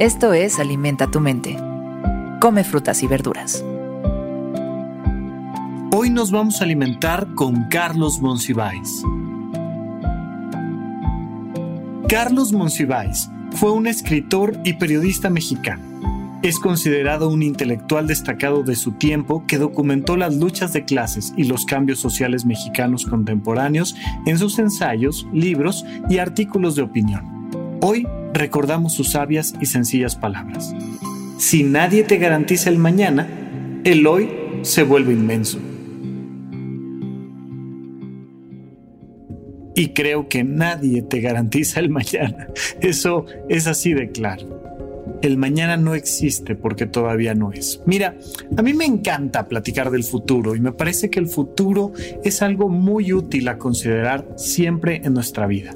Esto es Alimenta tu mente. Come frutas y verduras. Hoy nos vamos a alimentar con Carlos Monsiváis. Carlos Monsiváis fue un escritor y periodista mexicano es considerado un intelectual destacado de su tiempo que documentó las luchas de clases y los cambios sociales mexicanos contemporáneos en sus ensayos, libros y artículos de opinión. Hoy recordamos sus sabias y sencillas palabras. Si nadie te garantiza el mañana, el hoy se vuelve inmenso. Y creo que nadie te garantiza el mañana. Eso es así de claro el mañana no existe porque todavía no es. Mira, a mí me encanta platicar del futuro y me parece que el futuro es algo muy útil a considerar siempre en nuestra vida.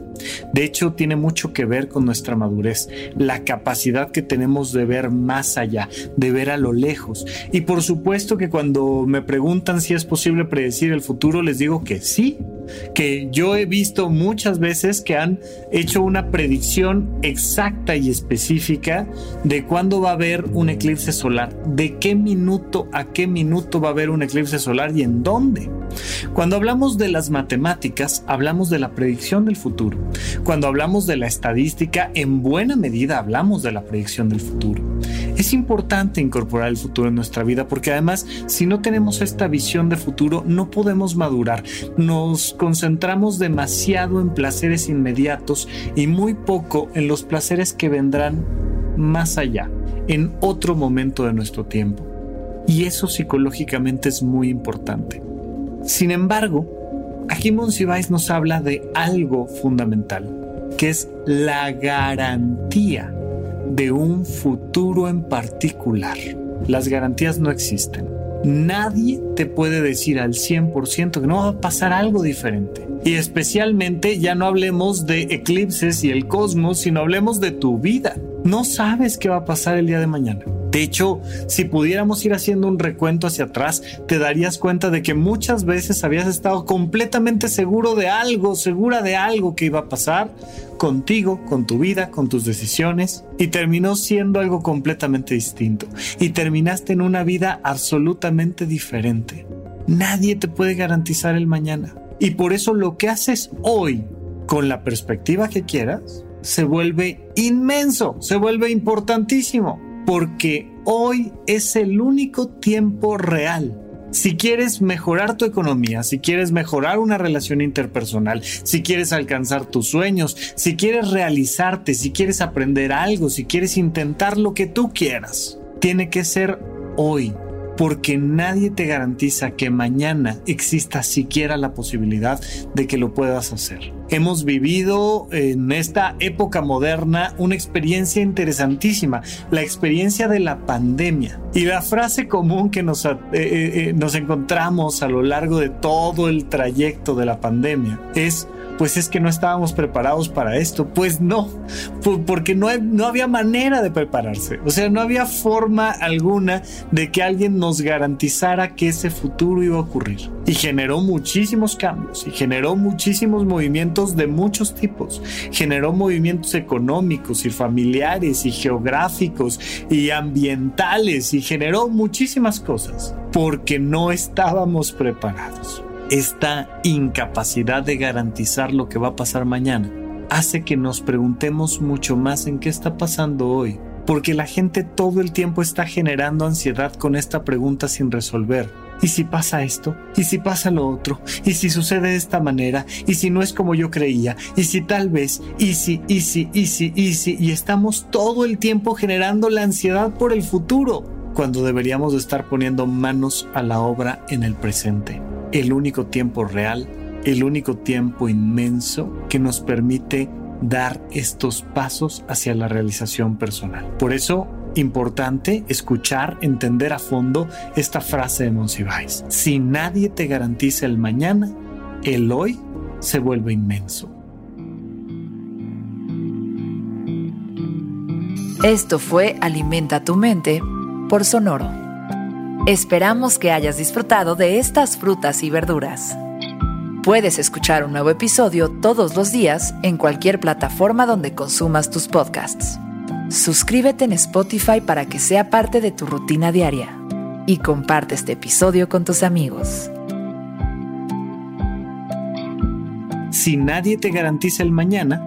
De hecho, tiene mucho que ver con nuestra madurez, la capacidad que tenemos de ver más allá, de ver a lo lejos. Y por supuesto que cuando me preguntan si es posible predecir el futuro, les digo que sí, que yo he visto muchas veces que han hecho una predicción exacta y específica de cuándo va a haber un eclipse solar, de qué minuto a qué minuto va a haber un eclipse solar y en dónde. Cuando hablamos de las matemáticas, hablamos de la predicción del futuro. Cuando hablamos de la estadística, en buena medida hablamos de la predicción del futuro. Es importante incorporar el futuro en nuestra vida porque además si no tenemos esta visión de futuro no podemos madurar. Nos concentramos demasiado en placeres inmediatos y muy poco en los placeres que vendrán más allá, en otro momento de nuestro tiempo. Y eso psicológicamente es muy importante. Sin embargo, aquí Monsiváis nos habla de algo fundamental, que es la garantía de un futuro en particular. Las garantías no existen. Nadie te puede decir al 100% que no va a pasar algo diferente. Y especialmente ya no hablemos de eclipses y el cosmos, sino hablemos de tu vida. No sabes qué va a pasar el día de mañana. De hecho, si pudiéramos ir haciendo un recuento hacia atrás, te darías cuenta de que muchas veces habías estado completamente seguro de algo, segura de algo que iba a pasar contigo, con tu vida, con tus decisiones, y terminó siendo algo completamente distinto. Y terminaste en una vida absolutamente diferente. Nadie te puede garantizar el mañana. Y por eso lo que haces hoy, con la perspectiva que quieras, se vuelve inmenso, se vuelve importantísimo porque hoy es el único tiempo real. Si quieres mejorar tu economía, si quieres mejorar una relación interpersonal, si quieres alcanzar tus sueños, si quieres realizarte, si quieres aprender algo, si quieres intentar lo que tú quieras, tiene que ser hoy porque nadie te garantiza que mañana exista siquiera la posibilidad de que lo puedas hacer. Hemos vivido en esta época moderna una experiencia interesantísima, la experiencia de la pandemia. Y la frase común que nos, eh, eh, eh, nos encontramos a lo largo de todo el trayecto de la pandemia es pues es que no estábamos preparados para esto. Pues no, porque no, no había manera de prepararse. O sea, no había forma alguna de que alguien nos garantizara que ese futuro iba a ocurrir. Y generó muchísimos cambios y generó muchísimos movimientos de muchos tipos. Generó movimientos económicos y familiares y geográficos y ambientales y generó muchísimas cosas porque no estábamos preparados esta incapacidad de garantizar lo que va a pasar mañana hace que nos preguntemos mucho más en qué está pasando hoy, porque la gente todo el tiempo está generando ansiedad con esta pregunta sin resolver. ¿Y si pasa esto? ¿Y si pasa lo otro? ¿Y si sucede de esta manera? ¿Y si no es como yo creía? ¿Y si tal vez? ¿Y si? ¿Y si? ¿Y si? ¿Y si? Y estamos todo el tiempo generando la ansiedad por el futuro, cuando deberíamos de estar poniendo manos a la obra en el presente el único tiempo real, el único tiempo inmenso que nos permite dar estos pasos hacia la realización personal. Por eso, importante escuchar, entender a fondo esta frase de Monsiváis. Si nadie te garantiza el mañana, el hoy se vuelve inmenso. Esto fue Alimenta tu mente por Sonoro. Esperamos que hayas disfrutado de estas frutas y verduras. Puedes escuchar un nuevo episodio todos los días en cualquier plataforma donde consumas tus podcasts. suscríbete en Spotify para que sea parte de tu rutina diaria y comparte este episodio con tus amigos. Si nadie te garantiza el mañana,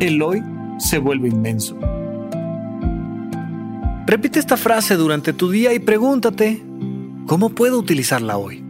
el hoy se vuelve inmenso. Repite esta frase durante tu día y pregúntate, ¿cómo puedo utilizarla hoy?